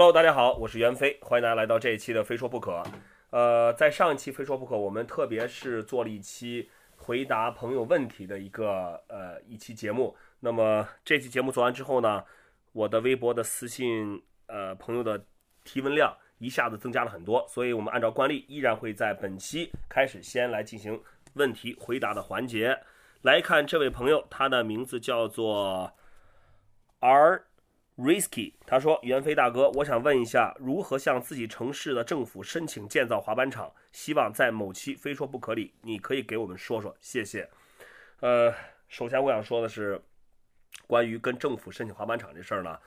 Hello，大家好，我是袁飞，欢迎大家来到这一期的《非说不可》。呃，在上一期《非说不可》，我们特别是做了一期回答朋友问题的一个呃一期节目。那么这期节目做完之后呢，我的微博的私信呃朋友的提问量一下子增加了很多，所以我们按照惯例，依然会在本期开始先来进行问题回答的环节。来看这位朋友，他的名字叫做 R。Risky，他说：“袁飞大哥，我想问一下，如何向自己城市的政府申请建造滑板场？希望在某期非说不可里，你可以给我们说说，谢谢。”呃，首先我想说的是，关于跟政府申请滑板场这事儿呢，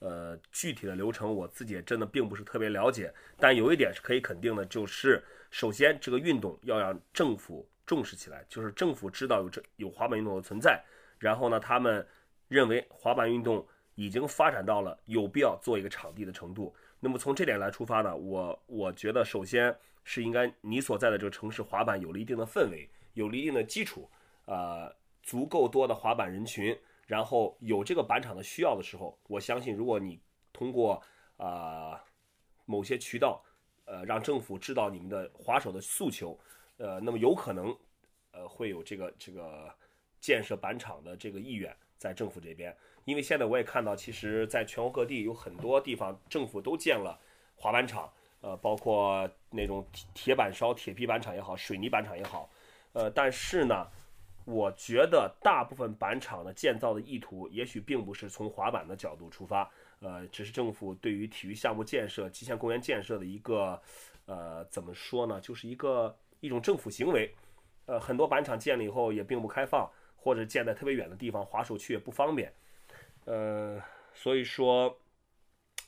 呃，具体的流程我自己也真的并不是特别了解。但有一点是可以肯定的，就是首先这个运动要让政府重视起来，就是政府知道有这有滑板运动的存在，然后呢，他们认为滑板运动。已经发展到了有必要做一个场地的程度。那么从这点来出发呢，我我觉得首先是应该你所在的这个城市滑板有了一定的氛围，有了一定的基础，呃，足够多的滑板人群，然后有这个板场的需要的时候，我相信如果你通过啊某些渠道，呃，让政府知道你们的滑手的诉求，呃，那么有可能呃会有这个这个建设板场的这个意愿在政府这边。因为现在我也看到，其实在全国各地有很多地方政府都建了滑板场，呃，包括那种铁板烧、铁皮板场也好，水泥板场也好，呃，但是呢，我觉得大部分板场的建造的意图，也许并不是从滑板的角度出发，呃，只是政府对于体育项目建设、极限公园建设的一个，呃，怎么说呢，就是一个一种政府行为，呃，很多板场建了以后也并不开放，或者建在特别远的地方，滑手去也不方便。呃，所以说，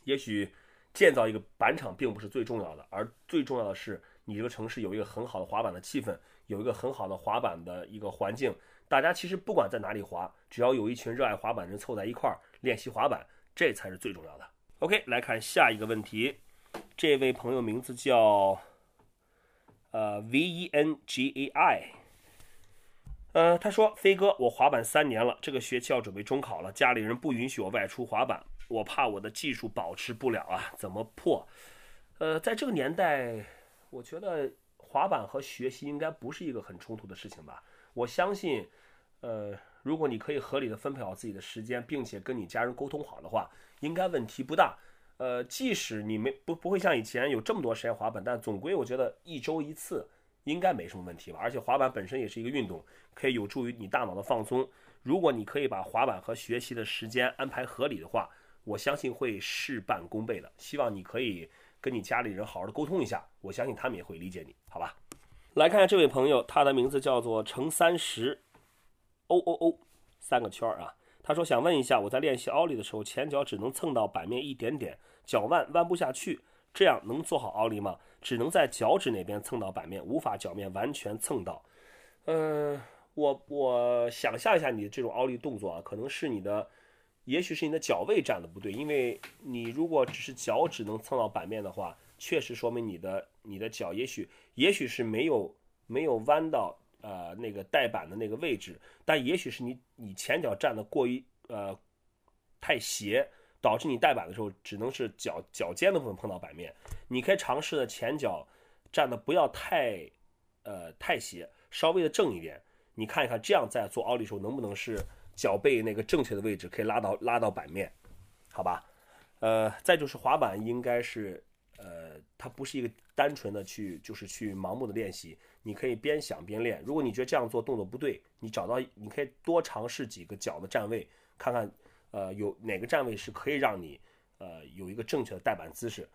也许建造一个板场并不是最重要的，而最重要的是你这个城市有一个很好的滑板的气氛，有一个很好的滑板的一个环境。大家其实不管在哪里滑，只要有一群热爱滑板的人凑在一块儿练习滑板，这才是最重要的。OK，来看下一个问题，这位朋友名字叫呃 V E N G A I。呃，他说：“飞哥，我滑板三年了，这个学期要准备中考了，家里人不允许我外出滑板，我怕我的技术保持不了啊，怎么破？呃，在这个年代，我觉得滑板和学习应该不是一个很冲突的事情吧。我相信，呃，如果你可以合理的分配好自己的时间，并且跟你家人沟通好的话，应该问题不大。呃，即使你没不不会像以前有这么多时间滑板，但总归我觉得一周一次。”应该没什么问题吧，而且滑板本身也是一个运动，可以有助于你大脑的放松。如果你可以把滑板和学习的时间安排合理的话，我相信会事半功倍的。希望你可以跟你家里人好好的沟通一下，我相信他们也会理解你，好吧？来看下这位朋友，他的名字叫做乘三十，O O O，三个圈儿啊。他说想问一下，我在练习奥利的时候，前脚只能蹭到板面一点点，脚腕弯不下去，这样能做好奥利吗？只能在脚趾那边蹭到板面，无法脚面完全蹭到。嗯，我我想象一下你的这种奥利动作啊，可能是你的，也许是你的脚位站的不对，因为你如果只是脚趾能蹭到板面的话，确实说明你的你的脚也许也许是没有没有弯到呃那个带板的那个位置，但也许是你你前脚站的过于呃太斜。导致你带板的时候，只能是脚脚尖的部分碰到板面。你可以尝试的前脚站的不要太，呃太斜，稍微的正一点。你看一看，这样在做奥利时候能不能是脚背那个正确的位置可以拉到拉到板面，好吧？呃，再就是滑板应该是，呃，它不是一个单纯的去就是去盲目的练习，你可以边想边练。如果你觉得这样做动作不对，你找到你可以多尝试几个脚的站位，看看。呃，有哪个站位是可以让你，呃，有一个正确的带板姿势？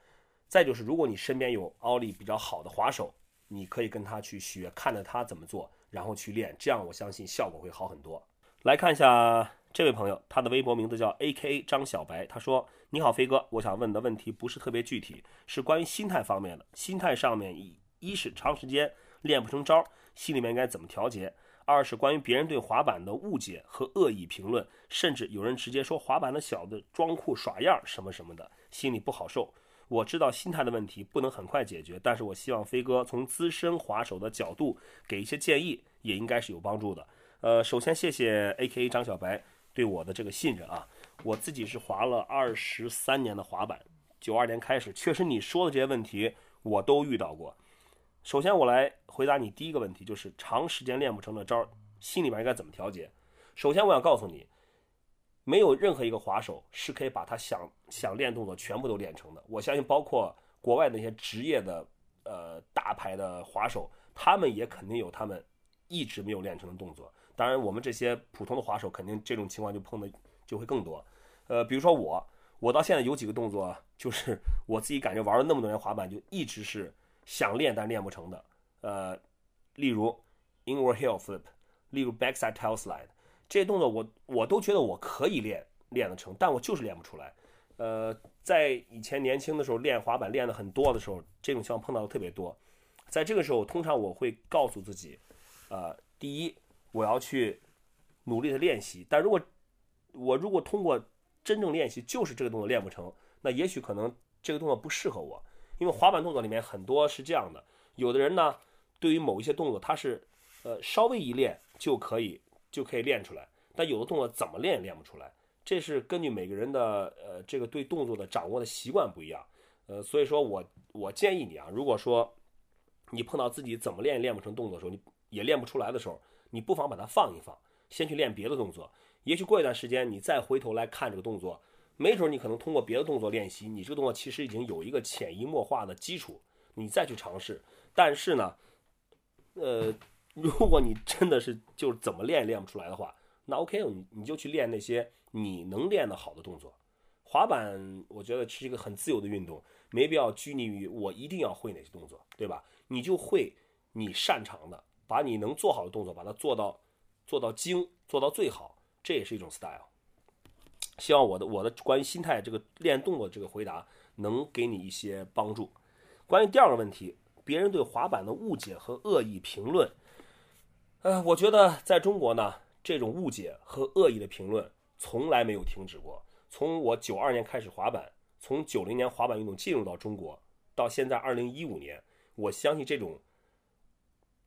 再就是，如果你身边有奥利比较好的滑手，你可以跟他去学，看着他怎么做，然后去练，这样我相信效果会好很多。来看一下这位朋友，他的微博名字叫 A.K.A 张小白，他说：“你好，飞哥，我想问的问题不是特别具体，是关于心态方面的。心态上面，一一是长时间练不成招，心里面应该怎么调节？”二是关于别人对滑板的误解和恶意评论，甚至有人直接说滑板的小子装酷耍样什么什么的，心里不好受。我知道心态的问题不能很快解决，但是我希望飞哥从资深滑手的角度给一些建议，也应该是有帮助的。呃，首先谢谢 A.K.A 张小白对我的这个信任啊，我自己是滑了二十三年的滑板，九二年开始，确实你说的这些问题我都遇到过。首先，我来回答你第一个问题，就是长时间练不成的招，心里边应该怎么调节？首先，我想告诉你，没有任何一个滑手是可以把他想想练动作全部都练成的。我相信，包括国外那些职业的呃大牌的滑手，他们也肯定有他们一直没有练成的动作。当然，我们这些普通的滑手，肯定这种情况就碰的就会更多。呃，比如说我，我到现在有几个动作，就是我自己感觉玩了那么多年滑板，就一直是想练但练不成的。呃，例如 inward heel flip，例如 backside tail slide，这些动作我我都觉得我可以练练得成，但我就是练不出来。呃，在以前年轻的时候练滑板练的很多的时候，这种情况碰到的特别多。在这个时候，通常我会告诉自己，呃，第一，我要去努力的练习。但如果我如果通过真正练习就是这个动作练不成，那也许可能这个动作不适合我，因为滑板动作里面很多是这样的，有的人呢，对于某一些动作他是，呃，稍微一练就可以就可以练出来，但有的动作怎么练也练不出来，这是根据每个人的呃这个对动作的掌握的习惯不一样，呃，所以说我我建议你啊，如果说你碰到自己怎么练也练不成动作的时候，你也练不出来的时候，你不妨把它放一放，先去练别的动作。也许过一段时间，你再回头来看这个动作，没准你可能通过别的动作练习，你这个动作其实已经有一个潜移默化的基础，你再去尝试。但是呢，呃，如果你真的是就是怎么练也练不出来的话，那 OK，你你就去练那些你能练得好的动作。滑板我觉得是一个很自由的运动，没必要拘泥于我一定要会哪些动作，对吧？你就会你擅长的，把你能做好的动作把它做到做到精，做到最好。这也是一种 style。希望我的我的关于心态这个练动作这个回答能给你一些帮助。关于第二个问题，别人对滑板的误解和恶意评论，呃，我觉得在中国呢，这种误解和恶意的评论从来没有停止过。从我九二年开始滑板，从九零年滑板运动进入到中国，到现在二零一五年，我相信这种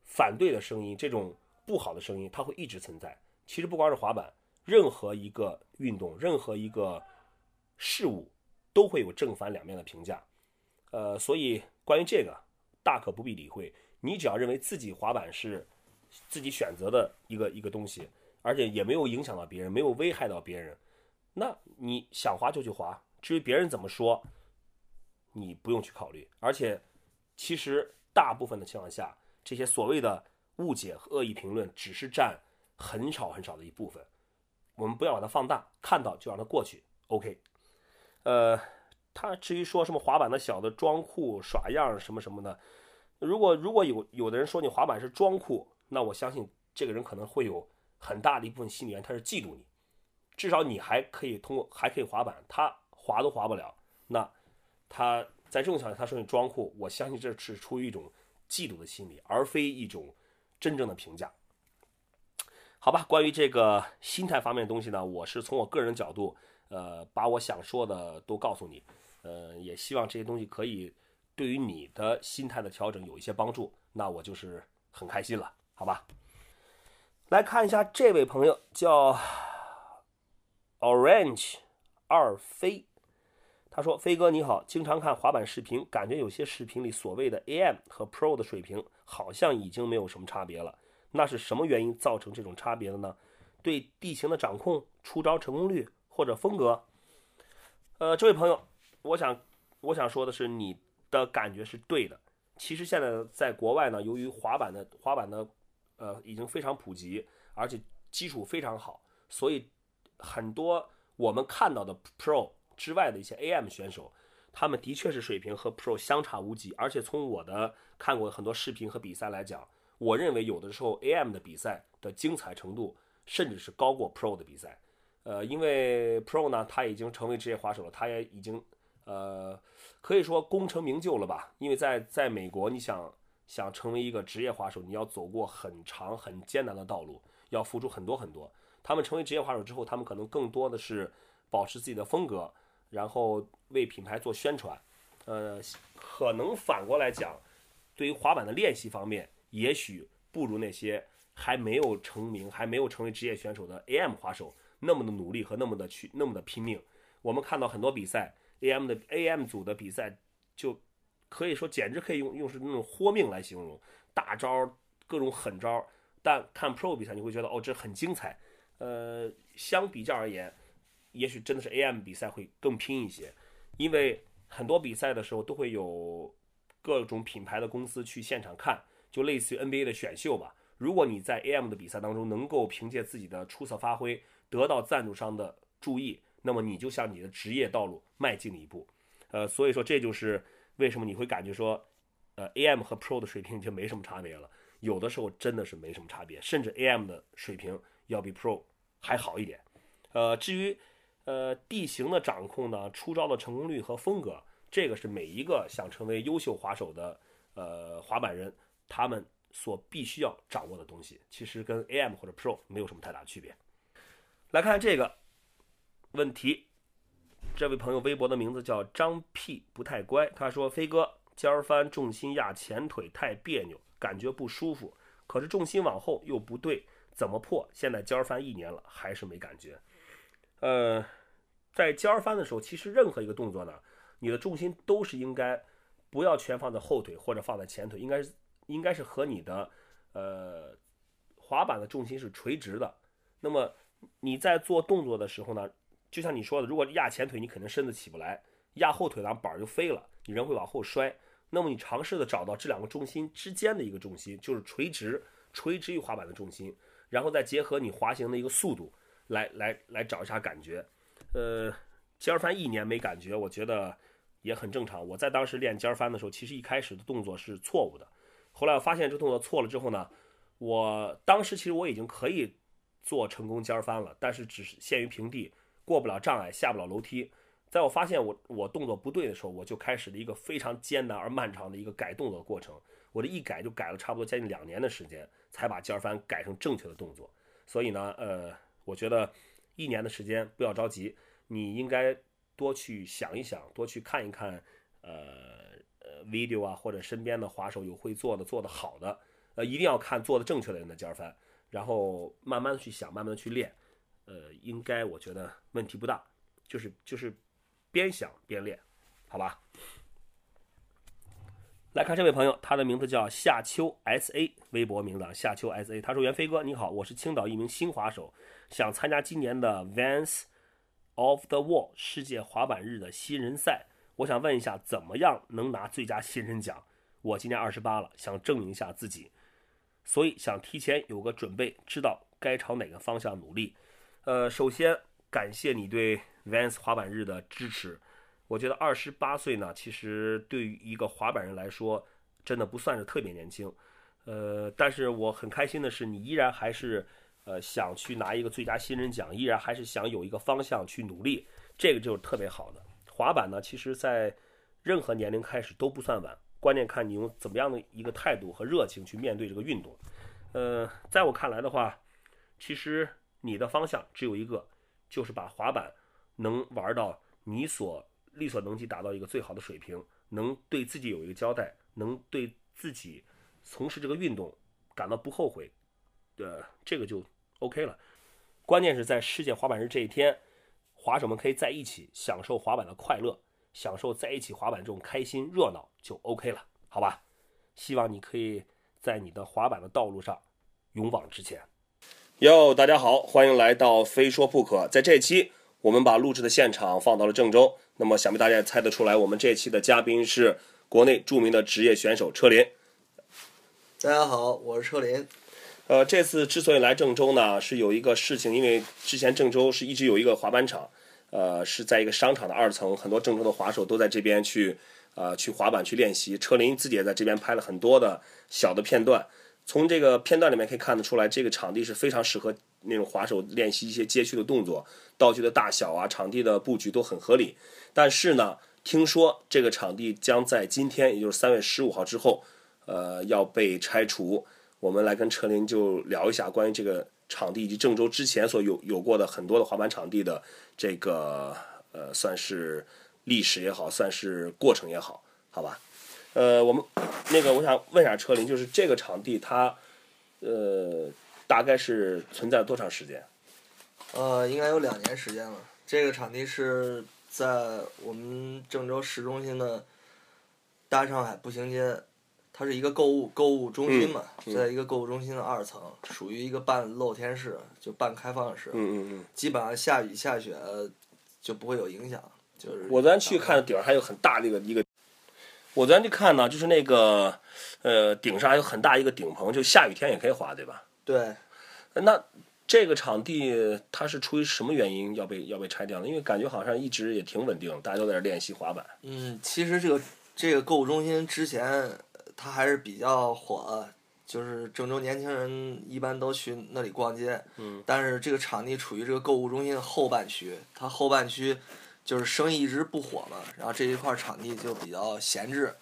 反对的声音，这种不好的声音，它会一直存在。其实不光是滑板。任何一个运动，任何一个事物，都会有正反两面的评价。呃，所以关于这个，大可不必理会。你只要认为自己滑板是自己选择的一个一个东西，而且也没有影响到别人，没有危害到别人，那你想滑就去滑。至于别人怎么说，你不用去考虑。而且，其实大部分的情况下，这些所谓的误解和恶意评论，只是占很少很少的一部分。我们不要把它放大，看到就让它过去。OK，呃，他至于说什么滑板的小的装酷耍样什么什么的，如果如果有有的人说你滑板是装酷，那我相信这个人可能会有很大的一部分心理原因，他是嫉妒你。至少你还可以通过还可以滑板，他滑都滑不了，那他在这种情况下他说你装酷，我相信这是出于一种嫉妒的心理，而非一种真正的评价。好吧，关于这个心态方面的东西呢，我是从我个人角度，呃，把我想说的都告诉你，呃，也希望这些东西可以对于你的心态的调整有一些帮助，那我就是很开心了，好吧？来看一下这位朋友叫 Orange 二飞，他说：“飞哥你好，经常看滑板视频，感觉有些视频里所谓的 AM 和 Pro 的水平好像已经没有什么差别了。”那是什么原因造成这种差别的呢？对地形的掌控、出招成功率或者风格？呃，这位朋友，我想我想说的是，你的感觉是对的。其实现在在国外呢，由于滑板的滑板的呃已经非常普及，而且基础非常好，所以很多我们看到的 Pro 之外的一些 AM 选手，他们的确是水平和 Pro 相差无几。而且从我的看过很多视频和比赛来讲。我认为有的时候 AM 的比赛的精彩程度甚至是高过 Pro 的比赛，呃，因为 Pro 呢他已经成为职业滑手了，他也已经呃可以说功成名就了吧。因为在在美国，你想想成为一个职业滑手，你要走过很长很艰难的道路，要付出很多很多。他们成为职业滑手之后，他们可能更多的是保持自己的风格，然后为品牌做宣传。呃，可能反过来讲，对于滑板的练习方面。也许不如那些还没有成名、还没有成为职业选手的 AM 滑手那么的努力和那么的去那么的拼命。我们看到很多比赛 AM 的 AM 组的比赛，就可以说简直可以用用是那种豁命来形容，大招各种狠招。但看 Pro 比赛，你会觉得哦，这很精彩。呃，相比较而言，也许真的是 AM 比赛会更拼一些，因为很多比赛的时候都会有各种品牌的公司去现场看，就类似于 NBA 的选秀吧。如果你在 AM 的比赛当中能够凭借自己的出色发挥得到赞助商的注意，那么你就向你的职业道路迈进了一步。呃，所以说这就是为什么你会感觉说，呃，AM 和 Pro 的水平已经没什么差别了。有的时候真的是没什么差别，甚至 AM 的水平要比 Pro 还好一点。呃，至于呃地形的掌控呢，出招的成功率和风格，这个是每一个想成为优秀滑手的呃滑板人他们所必须要掌握的东西，其实跟 AM 或者 Pro 没有什么太大区别。来看这个问题，这位朋友微博的名字叫张屁不太乖，他说飞哥尖儿翻重心压前腿太别扭。感觉不舒服，可是重心往后又不对，怎么破？现在尖儿翻一年了，还是没感觉。呃，在尖儿翻的时候，其实任何一个动作呢，你的重心都是应该不要全放在后腿或者放在前腿，应该是应该是和你的呃滑板的重心是垂直的。那么你在做动作的时候呢，就像你说的，如果压前腿，你肯定身子起不来；压后腿，然后板儿就飞了，你人会往后摔。那么你尝试的找到这两个重心之间的一个重心，就是垂直垂直于滑板的重心，然后再结合你滑行的一个速度，来来来找一下感觉。呃，尖儿翻一年没感觉，我觉得也很正常。我在当时练尖儿翻的时候，其实一开始的动作是错误的，后来我发现这动作错了之后呢，我当时其实我已经可以做成功尖儿翻了，但是只是限于平地，过不了障碍，下不了楼梯。在我发现我我动作不对的时候，我就开始了一个非常艰难而漫长的一个改动作过程。我这一改就改了差不多将近两年的时间，才把尖儿翻改成正确的动作。所以呢，呃，我觉得一年的时间不要着急，你应该多去想一想，多去看一看，呃，video 啊，或者身边的滑手有会做的、做的好的，呃，一定要看做的正确的人的尖儿翻，然后慢慢的去想，慢慢的去练，呃，应该我觉得问题不大，就是就是。边想边练，好吧。来看这位朋友，他的名字叫夏秋 S A，微博名字夏秋 S A。他说：“袁飞哥，你好，我是青岛一名新滑手，想参加今年的 Vans of the Wall 世界滑板日的新人赛。我想问一下，怎么样能拿最佳新人奖？我今年二十八了，想证明一下自己，所以想提前有个准备，知道该朝哪个方向努力。呃，首先感谢你对。” Vans 滑板日的支持，我觉得二十八岁呢，其实对于一个滑板人来说，真的不算是特别年轻。呃，但是我很开心的是，你依然还是呃想去拿一个最佳新人奖，依然还是想有一个方向去努力，这个就是特别好的。滑板呢，其实在任何年龄开始都不算晚，关键看你用怎么样的一个态度和热情去面对这个运动。呃，在我看来的话，其实你的方向只有一个，就是把滑板。能玩到你所力所能及达到一个最好的水平，能对自己有一个交代，能对自己从事这个运动感到不后悔，呃，这个就 OK 了。关键是在世界滑板日这一天，滑手们可以在一起享受滑板的快乐，享受在一起滑板这种开心热闹就 OK 了，好吧？希望你可以在你的滑板的道路上勇往直前。哟，大家好，欢迎来到非说不可，在这期。我们把录制的现场放到了郑州，那么想必大家也猜得出来，我们这期的嘉宾是国内著名的职业选手车林。大家好，我是车林。呃，这次之所以来郑州呢，是有一个事情，因为之前郑州是一直有一个滑板场，呃，是在一个商场的二层，很多郑州的滑手都在这边去，呃，去滑板去练习。车林自己也在这边拍了很多的小的片段，从这个片段里面可以看得出来，这个场地是非常适合。那种滑手练习一些街区的动作，道具的大小啊，场地的布局都很合理。但是呢，听说这个场地将在今天，也就是三月十五号之后，呃，要被拆除。我们来跟车林就聊一下关于这个场地以及郑州之前所有有过的很多的滑板场地的这个呃，算是历史也好，算是过程也好，好吧？呃，我们那个我想问一下车林，就是这个场地它呃。大概是存在多长时间？呃，应该有两年时间了。这个场地是在我们郑州市中心的大上海步行街，它是一个购物购物中心嘛，嗯嗯在一个购物中心的二层，属于一个半露天式，就半开放式，嗯嗯嗯。基本上下雨下雪就不会有影响。就是我昨天去看顶上还有很大的一个一个，我昨天去看呢，就是那个呃顶上还有很大一个顶棚，就下雨天也可以滑，对吧？对，那这个场地它是出于什么原因要被要被拆掉呢？因为感觉好像一直也挺稳定，大家都在这练习滑板。嗯，其实这个这个购物中心之前呃它还是比较火的，就是郑州年轻人一般都去那里逛街。嗯。但是这个场地处于这个购物中心的后半区，它后半区就是生意一直不火嘛，然后这一块场地就比较闲置，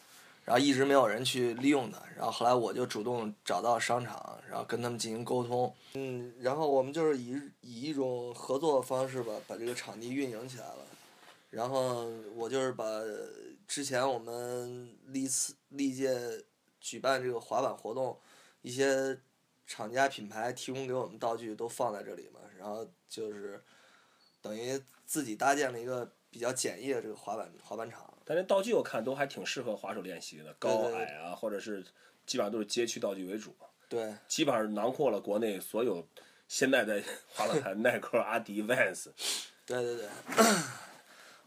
然后一直没有人去利用它。然后后来我就主动找到商场，然后跟他们进行沟通。嗯，然后我们就是以以一种合作的方式吧，把这个场地运营起来了。然后我就是把之前我们历次历届举办这个滑板活动，一些厂家品牌提供给我们道具都放在这里嘛，然后就是等于自己搭建了一个比较简易的这个滑板滑板场。但那道具我看都还挺适合滑手练习的，高矮啊，或者是基本上都是街区道具为主，对，基本上囊括了国内所有现在的 滑板 盘，耐克、阿迪、Vans。对对对，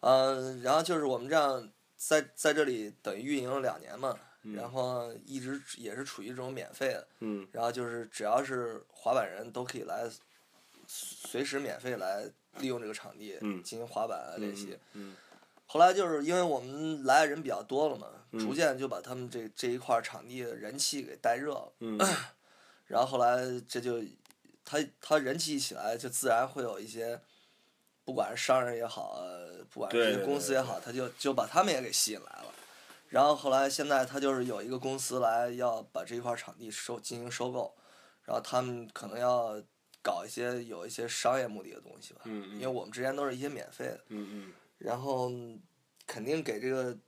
嗯，然后就是我们这样在在这里等于运营了两年嘛，然后一直也是处于这种免费的，嗯然后就是只要是滑板人都可以来，随时免费来利用这个场地嗯进行滑板练习。嗯后来就是因为我们来的人比较多了嘛，嗯逐渐就把他们这这一块场地的人气给带热了。嗯 然后后来这就，他他人气一起来，就自然会有一些，不管是商人也好，呃不管是公司也好，他就就把他们也给吸引来了。然后后来现在他就是有一个公司来要把这一块场地收进行收购，然后他们可能要搞一些有一些商业目的的东西吧，嗯嗯因为我们之前都是一些免费的，然后肯定给这个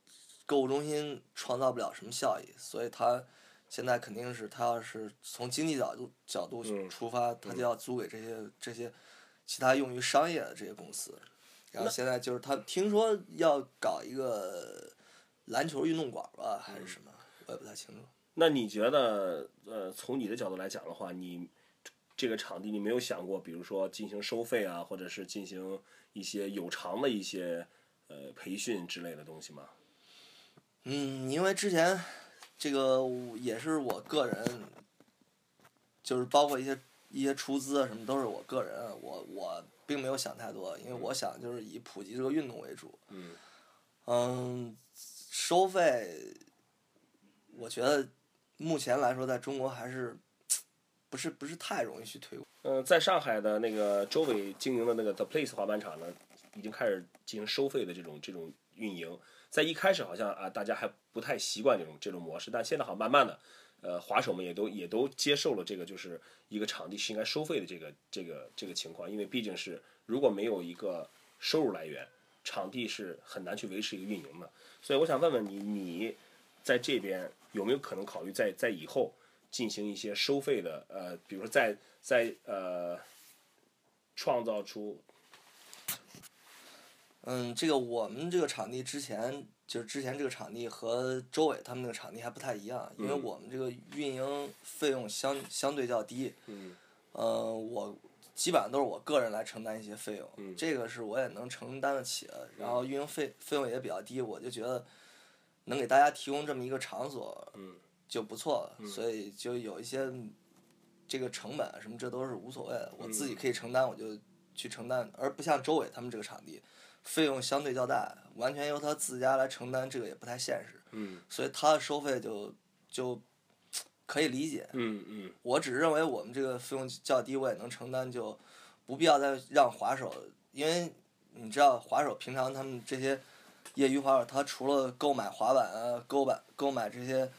购物中心创造不了什么效益，所以他现在肯定是他要是从经济角度角度嗯出发，他就要租给这些这些其他用于商业的这些公司。然后现在就是他听说要搞一个篮球运动馆吧，还是什么，我也不太清楚。那你觉得，呃，从你的角度来讲的话，你这个场地你没有想过，比如说进行收费啊，或者是进行一些有偿的一些呃培训之类的东西吗？嗯，因为之前这个也是我个人，就是包括一些一些出资啊什么都是我个人，我我并没有想太多，因为我想就是以普及这个运动为主。嗯嗯，收费，我觉得目前来说在中国还是不是不是太容易去推广。嗯、在上海的那个周伟经营的那个 The Place 滑板场呢，已经开始进行收费的这种这种运营。在一开始好像啊，大家还不太习惯这种这种模式，但现在好像慢慢的，呃，滑手们也都也都接受了这个，就是一个场地是应该收费的这个这个这个情况，因为毕竟是如果没有一个收入来源，场地是很难去维持一个运营的。所以我想问问你，你在这边有没有可能考虑在在以后进行一些收费的呃，比如说在在呃创造出嗯，这个我们这个场地之前就是之前这个场地和周伟他们那个场地还不太一样，因为嗯我们这个运营费用相相对较低。嗯呃，我基本上都是我个人来承担一些费用，嗯这个是我也能承担得起的。然后运营费费用也比较低，我就觉得能给大家提供这么一个场所嗯就不错了，所以就有一些这个成本啊什么这都是无所谓的，我自己可以承担我就去承担，而不像周伟他们这个场地。费用相对较大，完全由他自家来承担，这个也不太现实，嗯所以他的收费就就可以理解。嗯嗯我只是认为我们这个费用较低，我也能承担，就不必要再让滑手，因为你知道滑手平常他们这些业余滑手，他除了购买滑板啊、购买购买这些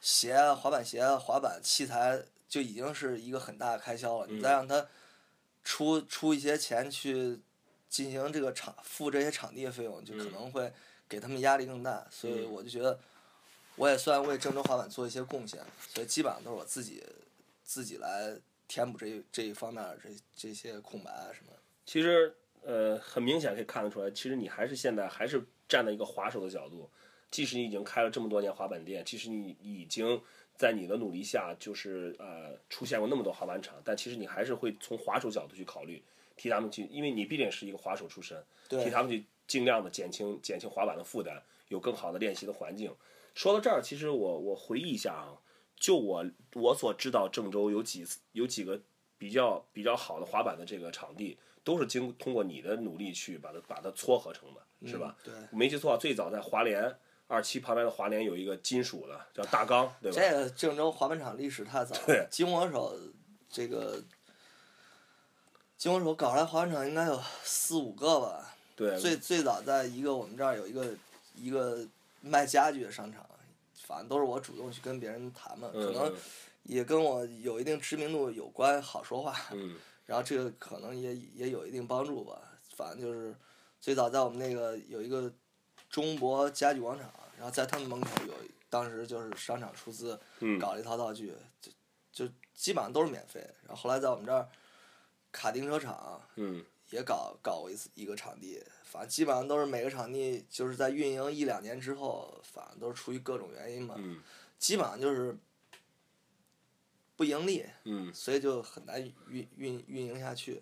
鞋啊、滑板鞋啊、滑板器材，就已经是一个很大的开销了。你再让他出出一些钱去进行这个场付这些场地的费用，就可能会给他们压力更大。所以我就觉得。我也算为郑州滑板做一些贡献，所以基本上都是我自己自己来填补这这一方面这这些空白啊什么。其实呃，很明显可以看得出来，其实你还是现在还是站在一个滑手的角度，即使你已经开了这么多年滑板店，即使你已经在你的努力下，就是呃出现过那么多滑板场，但其实你还是会从滑手角度去考虑，替他们去，因为你毕竟是一个滑手出身，替他们去尽量的减轻减轻滑板的负担，有更好的练习的环境。说到这儿，其实我我回忆一下啊，就我我所知道，郑州有几有几个比较比较好的滑板的这个场地，都是经通过你的努力去把它把它撮合成的，是吧？对，没记错，最早在华联二期旁边的华联有一个金属的叫大钢，对吧？这个郑州滑板场历史太早了，金火手这个金火手搞出来滑板场应该有四五个吧？对，最最早在一个我们这儿有一个一个卖家具的商场，反正都是我主动去跟别人谈嘛，可能也跟我有一定知名度有关，好说话。嗯。然后这个可能也也有一定帮助吧，反正就是最早在我们那个有一个中博家具广场，然后在他们门口有，当时就是商场出资搞了一套道具，就就基本上都是免费。然后后来在我们这儿卡丁车场，也搞搞过一次一个场地，反正基本上都是每个场地就是在运营一两年之后，反正都是出于各种原因嘛，基本上就是。不盈利，嗯，所以就很难运运运营下去。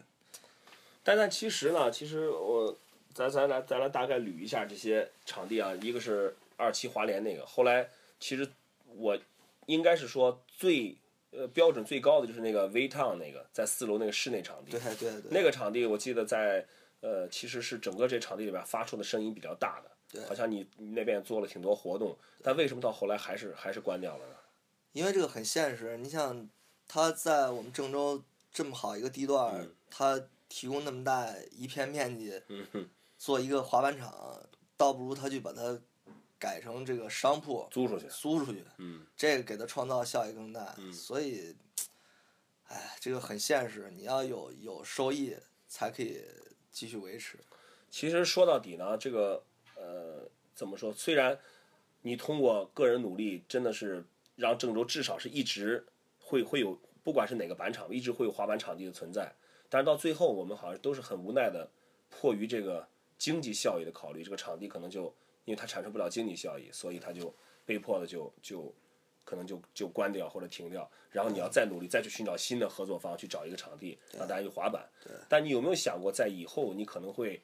但但其实呢，其实我咱咱来咱来大概捋一下这些场地啊，一个是二期华联那个，后来其实我应该是说最呃标准最高的就是那个 V Town 那个在四楼那个室内场地，对对对，那个场地我记得在呃其实是整个这场地里边发出的声音比较大的，好像你那边做了挺多活动，但为什么到后来还是还是关掉了呢？因为这个很现实，你想，它在我们郑州这么好一个地段，它提供那么大一片面积，做一个滑板场，倒不如他去把它改成这个商铺，租出去，租出去，嗯这个给他创造效益更大。所以，哎，这个很现实，你要有有收益才可以继续维持。其实说到底呢，这个呃，怎么说？虽然你通过个人努力，真的是。让郑州至少是一直会会有，不管是哪个板场，一直会有滑板场地的存在。但是到最后，我们好像都是很无奈的，迫于这个经济效益的考虑，这个场地可能就因为它产生不了经济效益，所以它就被迫的就就可能就就关掉或者停掉。然后你要再努力，再去寻找新的合作方，去找一个场地让大家去滑板。但你有没有想过，在以后你可能会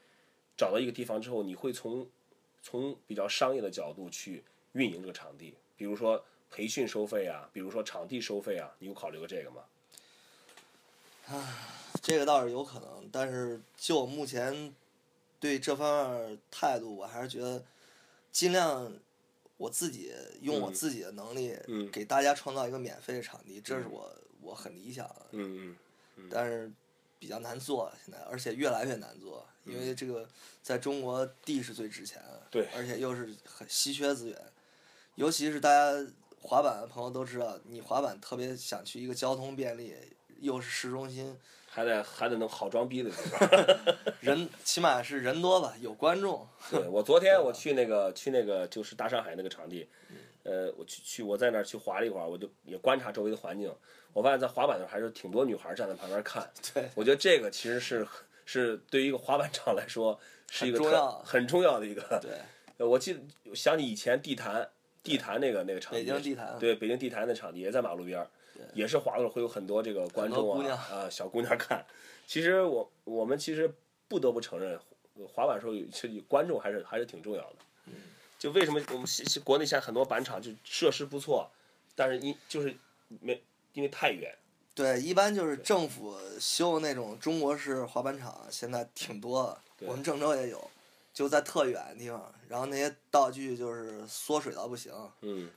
找到一个地方之后，你会从从比较商业的角度去运营这个场地，比如说。培训收费啊，比如说场地收费啊，你有考虑过这个吗？啊，这个倒是有可能，但是就我目前对这方面态度，我还是觉得尽量我自己用我自己的能力，给大家创造一个免费的场地，这是我我很理想的。嗯嗯。但是比较难做现在，而且越来越难做，因为这个在中国地是最值钱的，对，而且又是很稀缺资源，尤其是大家。滑板的朋友都知道，你滑板特别想去一个交通便利，又是市中心，还得还得能好装逼的地方，人起码是人多吧，有观众。对我昨天我去那个去那个就是大上海那个场地，呃，我去去我在那儿去滑了一会儿，我就也观察周围的环境，我发现在滑板的还是挺多女孩站在旁边看。对，我觉得这个其实是是对于一个滑板场来说是一个重要很重要的一个。对，我记得想起以前地坛。地坛那个那个场地，北京地坛，对北京地坛的场地也在马路边儿，也是滑的会有很多这个观众啊啊小姑娘看。其实我我们其实不得不承认，滑板时候其实观众还是还是挺重要的。就为什么我们国内现在很多板场就设施不错，但是因就是没因为太远。对，一般就是政府修那种中国式滑板场，现在挺多，我们郑州也有。就在特远的地方，然后那些道具就是缩水到不行，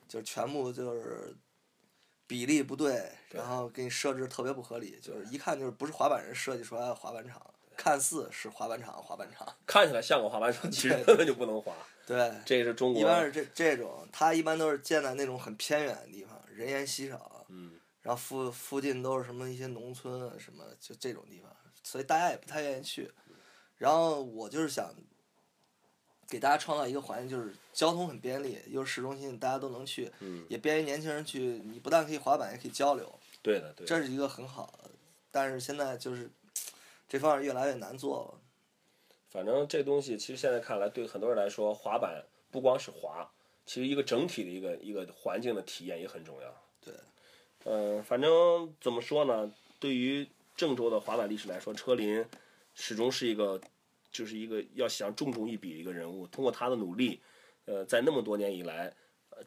就全部就是比例不对，然后给你设置特别不合理，就是一看就是不是滑板人设计出来的滑板场，看似是滑板场，滑板场 看起来像个滑板场，其实根本就不能滑。对，这是中国一般是这这种，它一般都是建在那种很偏远的地方，人烟稀少，然后附附近都是什么一些农村啊什么，就这种地方，所以大家也不太愿意去。然后我就是想。给大家创造一个环境，就是交通很便利，又是市中心，大家都能去，也便于年轻人去。你不但可以滑板，也可以交流。对的，对。这是一个很好的，但是现在就是这方面越来越难做了。反正这东西其实现在看来，对很多人来说，滑板不光是滑，其实一个整体的一个一个环境的体验也很重要。对，嗯，反正怎么说呢？对于郑州的滑板历史来说，车林始终是一个，就是一个要想重重一笔的一个人物。通过他的努力，呃，在那么多年以来，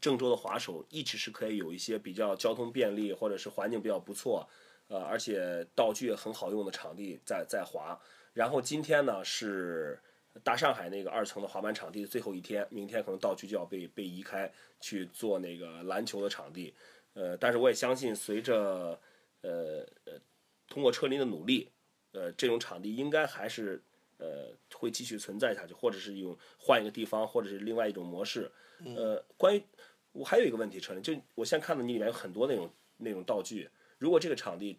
郑州的滑手一直是可以有一些比较交通便利，或者是环境比较不错，呃，而且道具也很好用的场地在在滑。然后今天呢是大上海那个二层的滑板场地的最后一天，明天可能道具就要被被移开去做那个篮球的场地。呃，但是我也相信，随着呃呃通过车林的努力，呃这种场地应该还是呃会继续存在下去，或者是用换一个地方，或者是另外一种模式。呃，关于我还有一个问题，陈林，就我现在看到你里面有很多那种那种道具，如果这个场地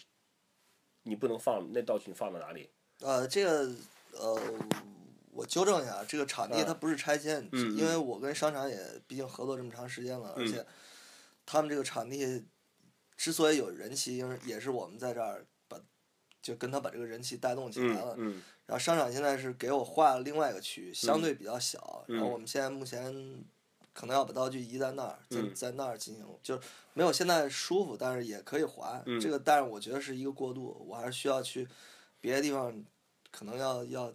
你不能放那道具，你放到哪里？呃，这个呃，我纠正一下，这个场地嗯它不是拆迁，嗯因为我跟商场也毕竟合作这么长时间了，而且他们这个场地之所以有人气，因为也是我们在这儿把就跟他把这个人气带动起来了。嗯然后商场现在是给我划了另外一个区域，相对比较小。嗯然后我们现在目前可能要把道具移在那儿，在嗯在那儿进行，就没有现在舒服，但是也可以滑。嗯这个，但是我觉得是一个过渡，我还是需要去别的地方，可能要要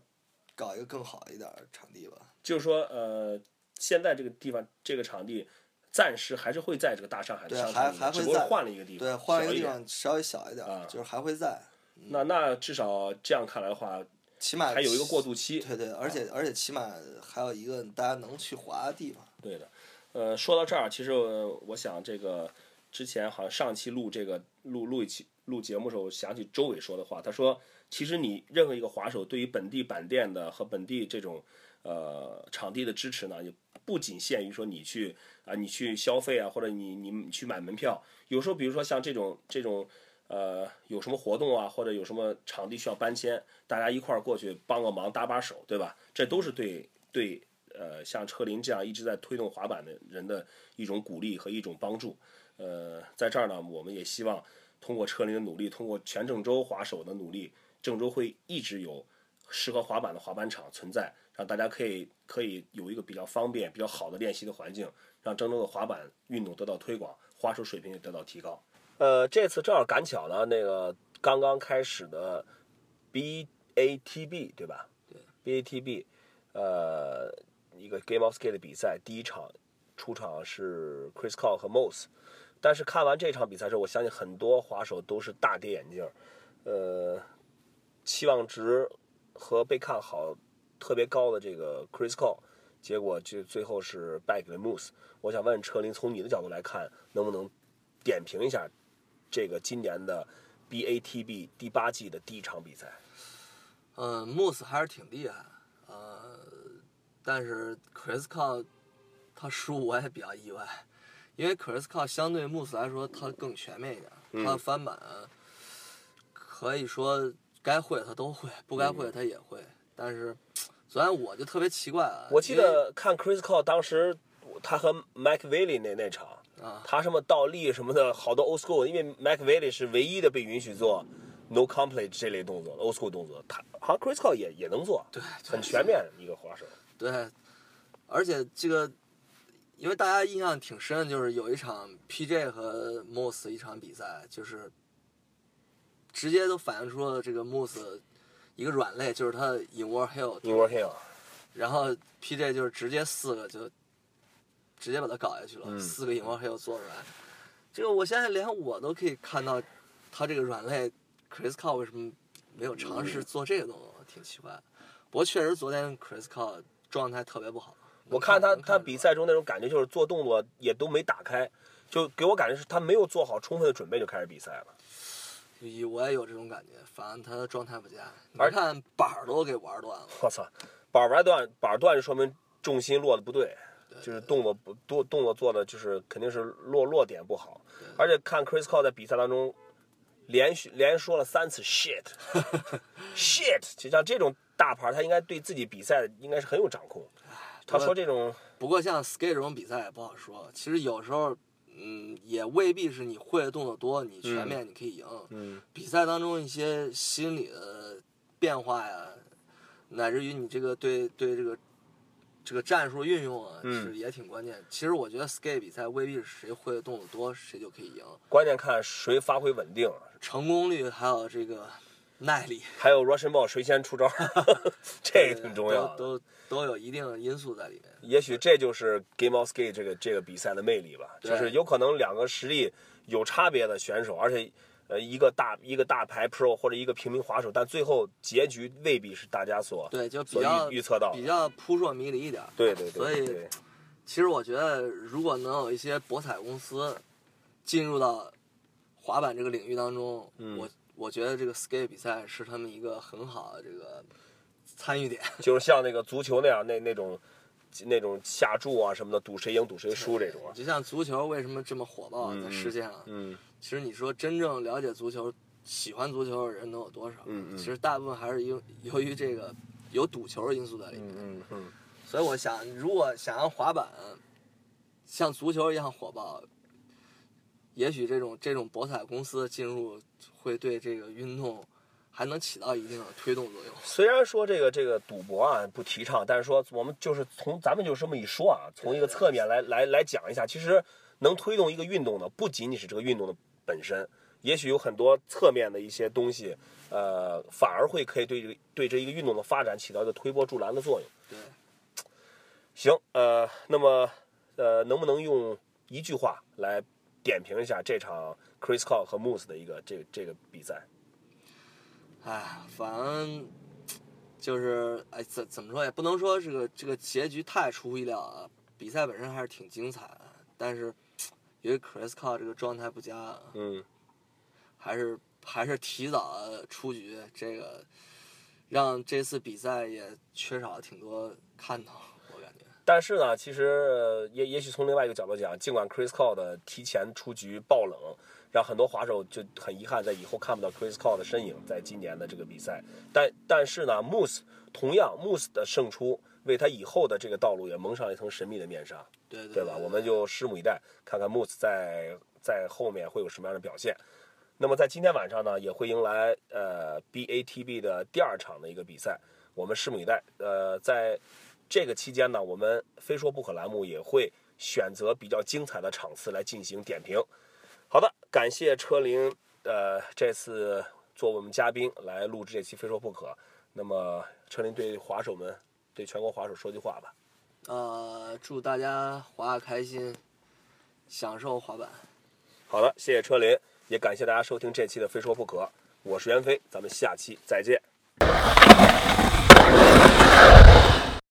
搞一个更好一点儿的场地吧。就是说，呃，现在这个地方这个场地暂时还是会在这个大上海的对商场里面，还还会只不过在换了一个地方，对，换一个地。方稍微小一点就是还会在，那那至少这样看来的话，起码还有一个过渡期。对对，而且而且起码还有一个大家能去滑的地方。对的，呃，说到这儿，其实呃我想这个之前好像上期录这个录录一期录节目的时候，想起周伟说的话，他说，其实你任何一个滑手对于本地板店的和本地这种呃场地的支持呢，也不仅限于说你去啊、你去消费啊，或者你你你去买门票，有时候比如说像这种这种。呃，有什么活动啊，或者有什么场地需要搬迁，大家一块儿过去帮个忙，搭把手，对吧？这都是对对呃，像车林这样一直在推动滑板的人的一种鼓励和一种帮助。呃，在这儿呢，我们也希望通过车林的努力，通过全郑州滑手的努力，郑州会一直有适合滑板的滑板场存在，让大家可以可以有一个比较方便、比较好的练习的环境，让郑州的滑板运动得到推广，滑手水平也得到提高。呃，这次正好赶巧呢，那个刚刚开始的 BATB 对吧？对，BATB，呃，一个 Game of Skate 的比赛，第一场出场是 Chris Cole 和 Moss，但是看完这场比赛之后，我相信很多滑手都是大跌眼镜，呃，期望值和被看好特别高的这个 Chris Cole，结果就最后是败给了 Moose。我想问车林，从你的角度来看，能不能点评一下这个今年的 BATB 第八季的第一场比赛？嗯，穆斯还是挺厉害，呃，但是 Chris Cole 他输我也比较意外，因为 Chris Cole 相对穆斯来说他更全面一点，他的翻板可以说该会他都会，不该会他也会，但是昨天我就特别奇怪啊，我记得看 Chris Cole 当时他和 Mike Willy 那那场，啊，他什么倒立什么的，好多 old school，因为 Mike Valley 是唯一的被允许做 no complete 这类动作的 old school 动作，他好像 Chris Cole 也也能做，对，很全面一个滑手。对，而且这个，因为大家印象挺深的，就是有一场 PJ 和 Moose 一场比赛，就是直接都反映出了这个 Moose 一个软肋，就是他的 inward hill，In War Hill，然后 PJ 就是直接四个就直接把他搞下去了，嗯四个 inward hill 做出来。这个我现在连我都可以看到，他这个软肋 Chris Cole 为什么没有尝试做这个动作，挺奇怪的。不过确实昨天 Chris Cole 状态特别不好。我看他他比赛中那种感觉就是做动作也都没打开，就给我感觉是他没有做好充分的准备就开始比赛了。以我也有这种感觉，反正他的状态不佳。你而看板儿都给玩断了，我操，板儿玩断板儿断就说明重心落的不对，就是动作不多动作做的就是肯定是落落点不好，而且看 Chris Cole 在比赛当中连续连说了三次 shit shit，就像这种大牌，他应该对自己比赛应该是很有掌控。他说这种不过像 skate 这种比赛也不好说，其实有时候，嗯，也未必是你会的动作多，你全面你可以赢。嗯比赛当中一些心理的变化呀，乃至于你这个对对这个这个战术运用啊，嗯是也挺关键。其实我觉得 skate 比赛未必是谁会的动作多谁就可以赢，关键看谁发挥稳定，成功率还有这个耐力，还有 Russian Ball 谁先出招，这个挺重要的。都都都有一定的因素在里面。也许这就是 Game of Skate 这个这个比赛的魅力吧，就是有可能两个实力有差别的选手，而且呃一个大一个大牌 Pro 或者一个平民滑手，但最后结局未必是大家所对，就比较预预测到的比较扑朔迷离一点。对对对所以，其实我觉得，如果能有一些博彩公司进入到滑板这个领域当中，嗯我我觉得这个 skate 比赛是他们一个很好的这个参与点。就是像那个足球那样那那种那种下注啊什么的，赌谁赢赌谁输这种啊。就像足球为什么这么火爆嗯在世界上？嗯其实你说真正了解足球、喜欢足球的人能有多少？嗯嗯其实大部分还是由由于这个有赌球的因素在里面。嗯所以我想，如果想要滑板像足球一样火爆，也许这种这种博彩公司的进入会对这个运动还能起到一定的推动作用。虽然说这个这个赌博啊不提倡，但是说我们就是从咱们就这么一说啊，从一个侧面来来来讲一下，其实能推动一个运动的不仅仅是这个运动的本身，也许有很多侧面的一些东西，呃，反而会可以对这个对这一个运动的发展起到一个推波助澜的作用。对，行，呃，那么呃，能不能用一句话来点评一下这场 Chris Cock 和 Moose 的一个这个这个比赛？哎，反正就是哎，怎怎么说也不能说这个这个结局太出乎意料啊。比赛本身还是挺精彩的，但是由于 Chris c o 这个状态不佳，嗯，还是还是提早出局，这个让这次比赛也缺少了挺多看头，我感觉。但是呢，其实呃也也许从另外一个角度讲，尽管 Chris Cole 的提前出局爆冷，让很多滑手就很遗憾在以后看不到 Chris Cole 的身影在今年的这个比赛。但但是呢，Moose 同样 Moose 的胜出为他以后的这个道路也蒙上了一层神秘的面纱，对对对吧？我们就拭目以待，看看 Moose 在在后面会有什么样的表现。那么在今天晚上呢，也会迎来呃 BATB 的第二场的一个比赛，我们拭目以待。呃，在这个期间呢，我们非说不可栏目也会选择比较精彩的场次来进行点评。好的，感谢车林呃这次做我们嘉宾来录制这期非说不可。那么车林对滑手们，对全国滑手说句话吧。呃，祝大家滑得开心，享受滑板。好的，谢谢车林，也感谢大家收听这期的非说不可。我是袁飞，咱们下期再见。